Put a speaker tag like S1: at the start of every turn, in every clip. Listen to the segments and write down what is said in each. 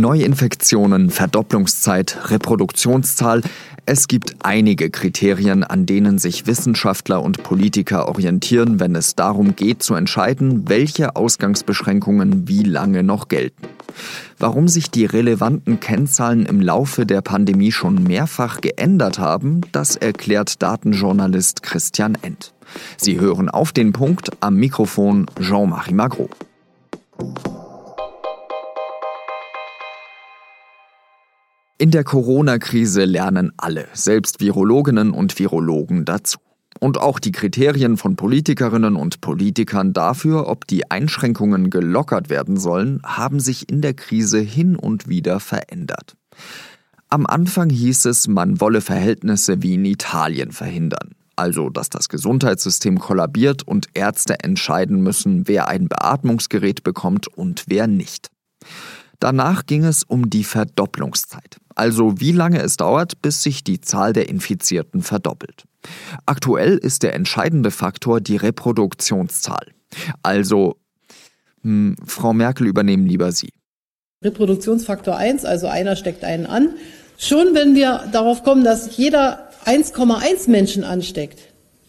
S1: Neuinfektionen, Verdopplungszeit, Reproduktionszahl. Es gibt einige Kriterien, an denen sich Wissenschaftler und Politiker orientieren, wenn es darum geht zu entscheiden, welche Ausgangsbeschränkungen wie lange noch gelten. Warum sich die relevanten Kennzahlen im Laufe der Pandemie schon mehrfach geändert haben, das erklärt Datenjournalist Christian End. Sie hören auf den Punkt am Mikrofon Jean-Marie Magro. In der Corona-Krise lernen alle, selbst Virologinnen und Virologen dazu. Und auch die Kriterien von Politikerinnen und Politikern dafür, ob die Einschränkungen gelockert werden sollen, haben sich in der Krise hin und wieder verändert. Am Anfang hieß es, man wolle Verhältnisse wie in Italien verhindern. Also, dass das Gesundheitssystem kollabiert und Ärzte entscheiden müssen, wer ein Beatmungsgerät bekommt und wer nicht. Danach ging es um die Verdopplungszeit, also wie lange es dauert, bis sich die Zahl der Infizierten verdoppelt. Aktuell ist der entscheidende Faktor die Reproduktionszahl. Also, hm, Frau Merkel übernehmen lieber Sie.
S2: Reproduktionsfaktor 1, also einer steckt einen an. Schon wenn wir darauf kommen, dass jeder 1,1 Menschen ansteckt,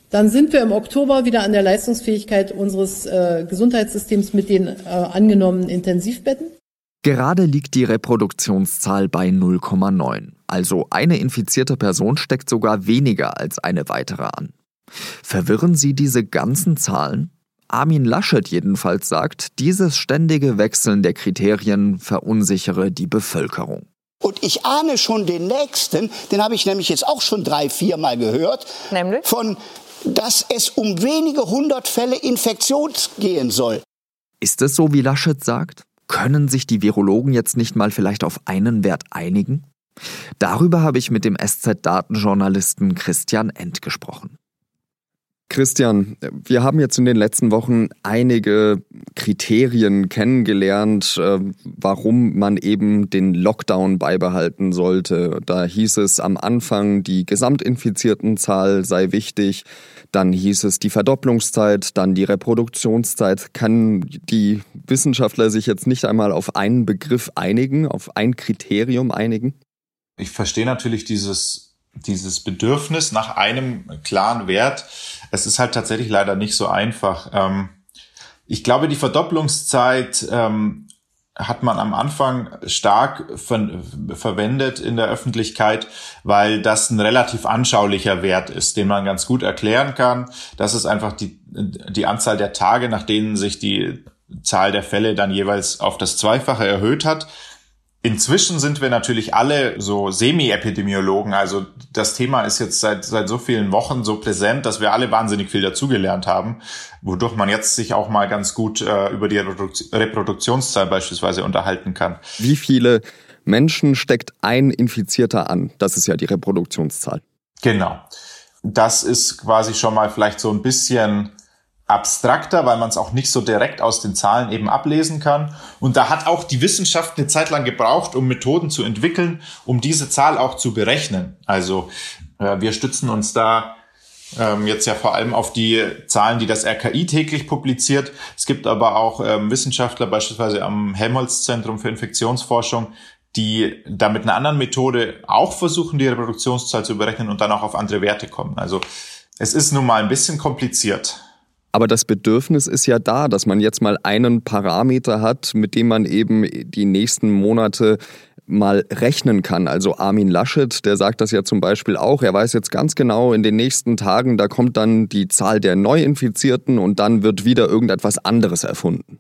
S2: dann sind wir im Oktober wieder an der Leistungsfähigkeit unseres äh, Gesundheitssystems mit den äh, angenommenen Intensivbetten.
S1: Gerade liegt die Reproduktionszahl bei 0,9. Also eine infizierte Person steckt sogar weniger als eine weitere an. Verwirren Sie diese ganzen Zahlen? Armin Laschet jedenfalls sagt, dieses ständige Wechseln der Kriterien verunsichere die Bevölkerung.
S3: Und ich ahne schon den nächsten, den habe ich nämlich jetzt auch schon drei, viermal gehört, nämlich von, dass es um wenige hundert Fälle Infektion gehen soll.
S1: Ist es so, wie Laschet sagt? Können sich die Virologen jetzt nicht mal vielleicht auf einen Wert einigen? Darüber habe ich mit dem SZ-Datenjournalisten Christian End gesprochen. Christian, wir haben jetzt in den letzten Wochen einige Kriterien kennengelernt, äh, warum man eben den Lockdown beibehalten sollte. Da hieß es am Anfang, die Gesamtinfiziertenzahl sei wichtig, dann hieß es die Verdopplungszeit, dann die Reproduktionszeit. Kann die Wissenschaftler sich jetzt nicht einmal auf einen Begriff einigen, auf ein Kriterium einigen?
S4: Ich verstehe natürlich dieses dieses Bedürfnis nach einem klaren Wert, es ist halt tatsächlich leider nicht so einfach. Ähm, ich glaube, die Verdopplungszeit ähm, hat man am Anfang stark ver verwendet in der Öffentlichkeit, weil das ein relativ anschaulicher Wert ist, den man ganz gut erklären kann. Das ist einfach die, die Anzahl der Tage, nach denen sich die Zahl der Fälle dann jeweils auf das Zweifache erhöht hat. Inzwischen sind wir natürlich alle so Semi-Epidemiologen. Also das Thema ist jetzt seit, seit so vielen Wochen so präsent, dass wir alle wahnsinnig viel dazugelernt haben, wodurch man jetzt sich auch mal ganz gut äh, über die Reproduktionszahl beispielsweise unterhalten kann.
S1: Wie viele Menschen steckt ein Infizierter an? Das ist ja die Reproduktionszahl.
S4: Genau. Das ist quasi schon mal vielleicht so ein bisschen abstrakter, weil man es auch nicht so direkt aus den Zahlen eben ablesen kann. Und da hat auch die Wissenschaft eine Zeit lang gebraucht, um Methoden zu entwickeln, um diese Zahl auch zu berechnen. Also äh, wir stützen uns da ähm, jetzt ja vor allem auf die Zahlen, die das RKI täglich publiziert. Es gibt aber auch ähm, Wissenschaftler, beispielsweise am Helmholtz-Zentrum für Infektionsforschung, die da mit einer anderen Methode auch versuchen, die Reproduktionszahl zu berechnen und dann auch auf andere Werte kommen. Also es ist nun mal ein bisschen kompliziert.
S1: Aber das Bedürfnis ist ja da, dass man jetzt mal einen Parameter hat, mit dem man eben die nächsten Monate mal rechnen kann. Also Armin Laschet, der sagt das ja zum Beispiel auch. Er weiß jetzt ganz genau, in den nächsten Tagen, da kommt dann die Zahl der Neuinfizierten und dann wird wieder irgendetwas anderes erfunden.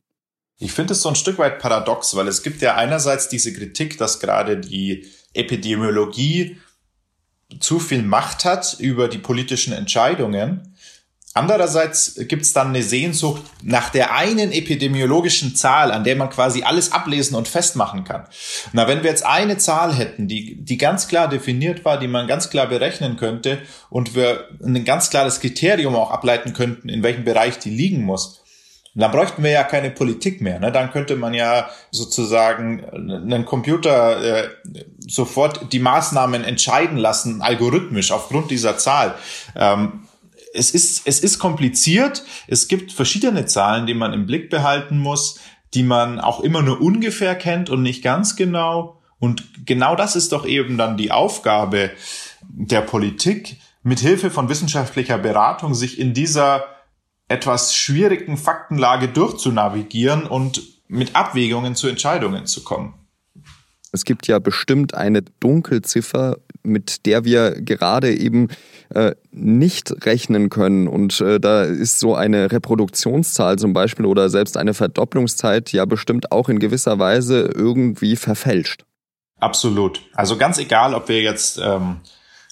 S4: Ich finde es so ein Stück weit paradox, weil es gibt ja einerseits diese Kritik, dass gerade die Epidemiologie zu viel Macht hat über die politischen Entscheidungen. Andererseits gibt es dann eine Sehnsucht nach der einen epidemiologischen Zahl, an der man quasi alles ablesen und festmachen kann. Na, wenn wir jetzt eine Zahl hätten, die, die ganz klar definiert war, die man ganz klar berechnen könnte und wir ein ganz klares Kriterium auch ableiten könnten, in welchem Bereich die liegen muss, dann bräuchten wir ja keine Politik mehr. Ne? Dann könnte man ja sozusagen einen Computer äh, sofort die Maßnahmen entscheiden lassen, algorithmisch aufgrund dieser Zahl. Ähm, es ist, es ist kompliziert. Es gibt verschiedene Zahlen, die man im Blick behalten muss. die man auch immer nur ungefähr kennt und nicht ganz genau. Und genau das ist doch eben dann die Aufgabe der Politik, mit Hilfe von wissenschaftlicher Beratung sich in dieser etwas schwierigen Faktenlage durchzunavigieren und mit Abwägungen zu Entscheidungen zu kommen.
S1: Es gibt ja bestimmt eine Dunkelziffer, mit der wir gerade eben äh, nicht rechnen können. Und äh, da ist so eine Reproduktionszahl zum Beispiel oder selbst eine Verdopplungszeit ja bestimmt auch in gewisser Weise irgendwie verfälscht.
S4: Absolut. Also ganz egal, ob wir jetzt ähm,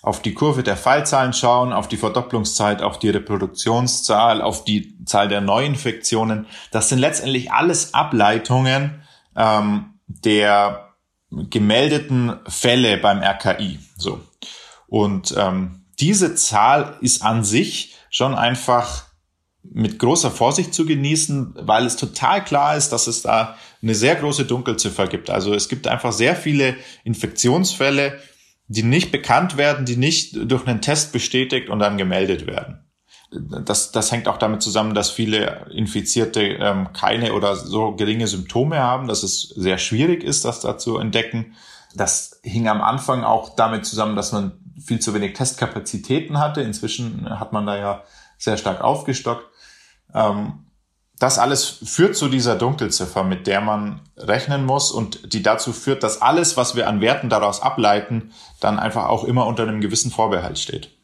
S4: auf die Kurve der Fallzahlen schauen, auf die Verdopplungszeit, auf die Reproduktionszahl, auf die Zahl der Neuinfektionen. Das sind letztendlich alles Ableitungen ähm, der gemeldeten Fälle beim RKI. So. Und ähm, diese Zahl ist an sich schon einfach mit großer Vorsicht zu genießen, weil es total klar ist, dass es da eine sehr große Dunkelziffer gibt. Also es gibt einfach sehr viele Infektionsfälle, die nicht bekannt werden, die nicht durch einen Test bestätigt und dann gemeldet werden. Das, das hängt auch damit zusammen, dass viele Infizierte ähm, keine oder so geringe Symptome haben, dass es sehr schwierig ist, das da zu entdecken. Das hing am Anfang auch damit zusammen, dass man viel zu wenig Testkapazitäten hatte. Inzwischen hat man da ja sehr stark aufgestockt. Ähm, das alles führt zu dieser Dunkelziffer, mit der man rechnen muss und die dazu führt, dass alles, was wir an Werten daraus ableiten, dann einfach auch immer unter einem gewissen Vorbehalt steht.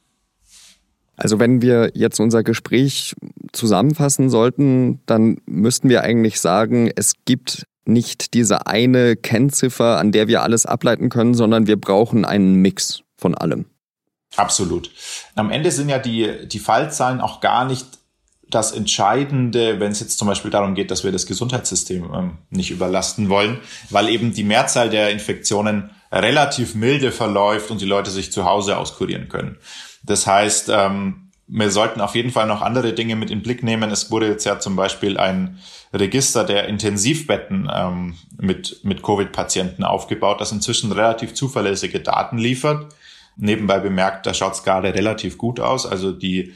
S1: Also wenn wir jetzt unser Gespräch zusammenfassen sollten, dann müssten wir eigentlich sagen, es gibt nicht diese eine Kennziffer, an der wir alles ableiten können, sondern wir brauchen einen Mix von allem.
S4: Absolut. Am Ende sind ja die, die Fallzahlen auch gar nicht das Entscheidende, wenn es jetzt zum Beispiel darum geht, dass wir das Gesundheitssystem ähm, nicht überlasten wollen, weil eben die Mehrzahl der Infektionen relativ milde verläuft und die Leute sich zu Hause auskurieren können. Das heißt, ähm, wir sollten auf jeden Fall noch andere Dinge mit in Blick nehmen. Es wurde jetzt ja zum Beispiel ein Register der Intensivbetten ähm, mit, mit Covid-Patienten aufgebaut, das inzwischen relativ zuverlässige Daten liefert. Nebenbei bemerkt, da schaut es gerade relativ gut aus. Also die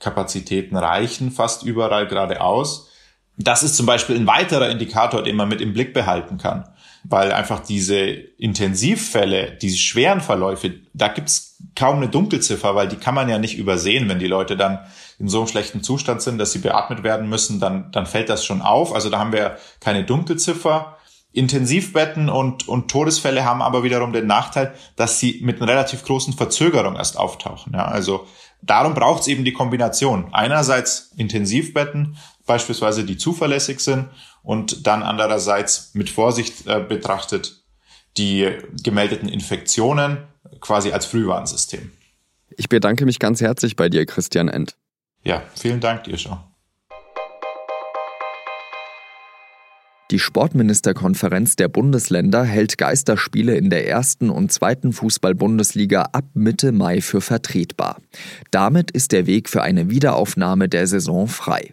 S4: Kapazitäten reichen fast überall geradeaus. Das ist zum Beispiel ein weiterer Indikator, den man mit im Blick behalten kann, weil einfach diese Intensivfälle, diese schweren Verläufe, da gibt's kaum eine Dunkelziffer, weil die kann man ja nicht übersehen, wenn die Leute dann in so einem schlechten Zustand sind, dass sie beatmet werden müssen, dann, dann fällt das schon auf. Also da haben wir keine Dunkelziffer. Intensivbetten und, und Todesfälle haben aber wiederum den Nachteil, dass sie mit einer relativ großen Verzögerung erst auftauchen. Ja, also darum braucht es eben die Kombination. Einerseits Intensivbetten, beispielsweise die zuverlässig sind und dann andererseits mit Vorsicht äh, betrachtet die gemeldeten Infektionen quasi als Frühwarnsystem.
S1: Ich bedanke mich ganz herzlich bei dir, Christian End.
S4: Ja, vielen Dank dir schon.
S1: Die Sportministerkonferenz der Bundesländer hält Geisterspiele in der ersten und zweiten Fußball-Bundesliga ab Mitte Mai für vertretbar. Damit ist der Weg für eine Wiederaufnahme der Saison frei.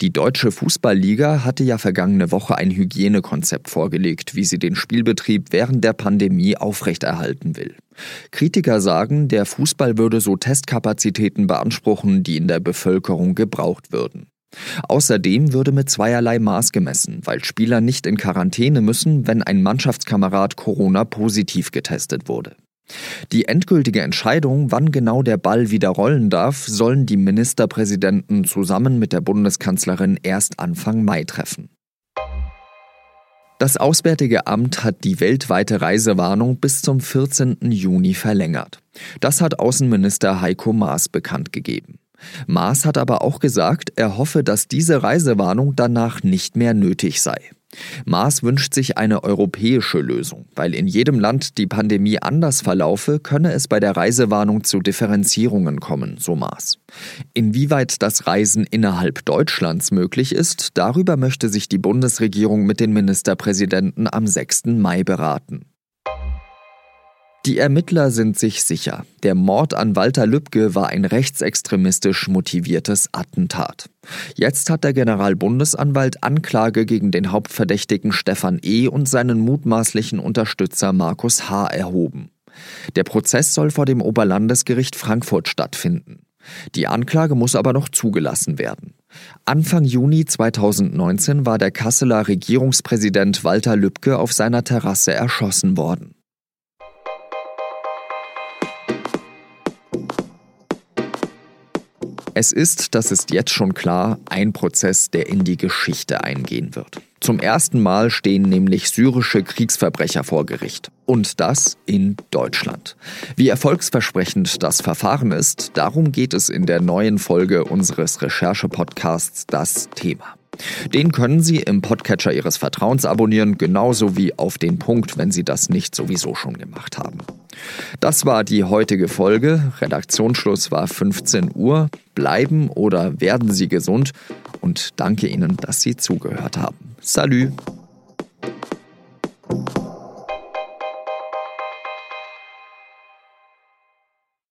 S1: Die Deutsche Fußballliga hatte ja vergangene Woche ein Hygienekonzept vorgelegt, wie sie den Spielbetrieb während der Pandemie aufrechterhalten will. Kritiker sagen, der Fußball würde so Testkapazitäten beanspruchen, die in der Bevölkerung gebraucht würden. Außerdem würde mit zweierlei Maß gemessen, weil Spieler nicht in Quarantäne müssen, wenn ein Mannschaftskamerad Corona positiv getestet wurde. Die endgültige Entscheidung, wann genau der Ball wieder rollen darf, sollen die Ministerpräsidenten zusammen mit der Bundeskanzlerin erst Anfang Mai treffen. Das Auswärtige Amt hat die weltweite Reisewarnung bis zum 14. Juni verlängert. Das hat Außenminister Heiko Maas bekannt gegeben. Maas hat aber auch gesagt, er hoffe, dass diese Reisewarnung danach nicht mehr nötig sei. Maas wünscht sich eine europäische Lösung, weil in jedem Land die Pandemie anders verlaufe, könne es bei der Reisewarnung zu Differenzierungen kommen, so Maas. Inwieweit das Reisen innerhalb Deutschlands möglich ist, darüber möchte sich die Bundesregierung mit den Ministerpräsidenten am 6. Mai beraten. Die Ermittler sind sich sicher, der Mord an Walter Lübcke war ein rechtsextremistisch motiviertes Attentat. Jetzt hat der Generalbundesanwalt Anklage gegen den Hauptverdächtigen Stefan E. und seinen mutmaßlichen Unterstützer Markus H. erhoben. Der Prozess soll vor dem Oberlandesgericht Frankfurt stattfinden. Die Anklage muss aber noch zugelassen werden. Anfang Juni 2019 war der Kasseler Regierungspräsident Walter Lübcke auf seiner Terrasse erschossen worden. Es ist, das ist jetzt schon klar, ein Prozess, der in die Geschichte eingehen wird. Zum ersten Mal stehen nämlich syrische Kriegsverbrecher vor Gericht. Und das in Deutschland. Wie erfolgsversprechend das Verfahren ist, darum geht es in der neuen Folge unseres Recherche-Podcasts Das Thema. Den können Sie im Podcatcher Ihres Vertrauens abonnieren, genauso wie auf den Punkt, wenn Sie das nicht sowieso schon gemacht haben. Das war die heutige Folge. Redaktionsschluss war 15 Uhr. Bleiben oder werden Sie gesund und danke Ihnen, dass Sie zugehört haben. Salü!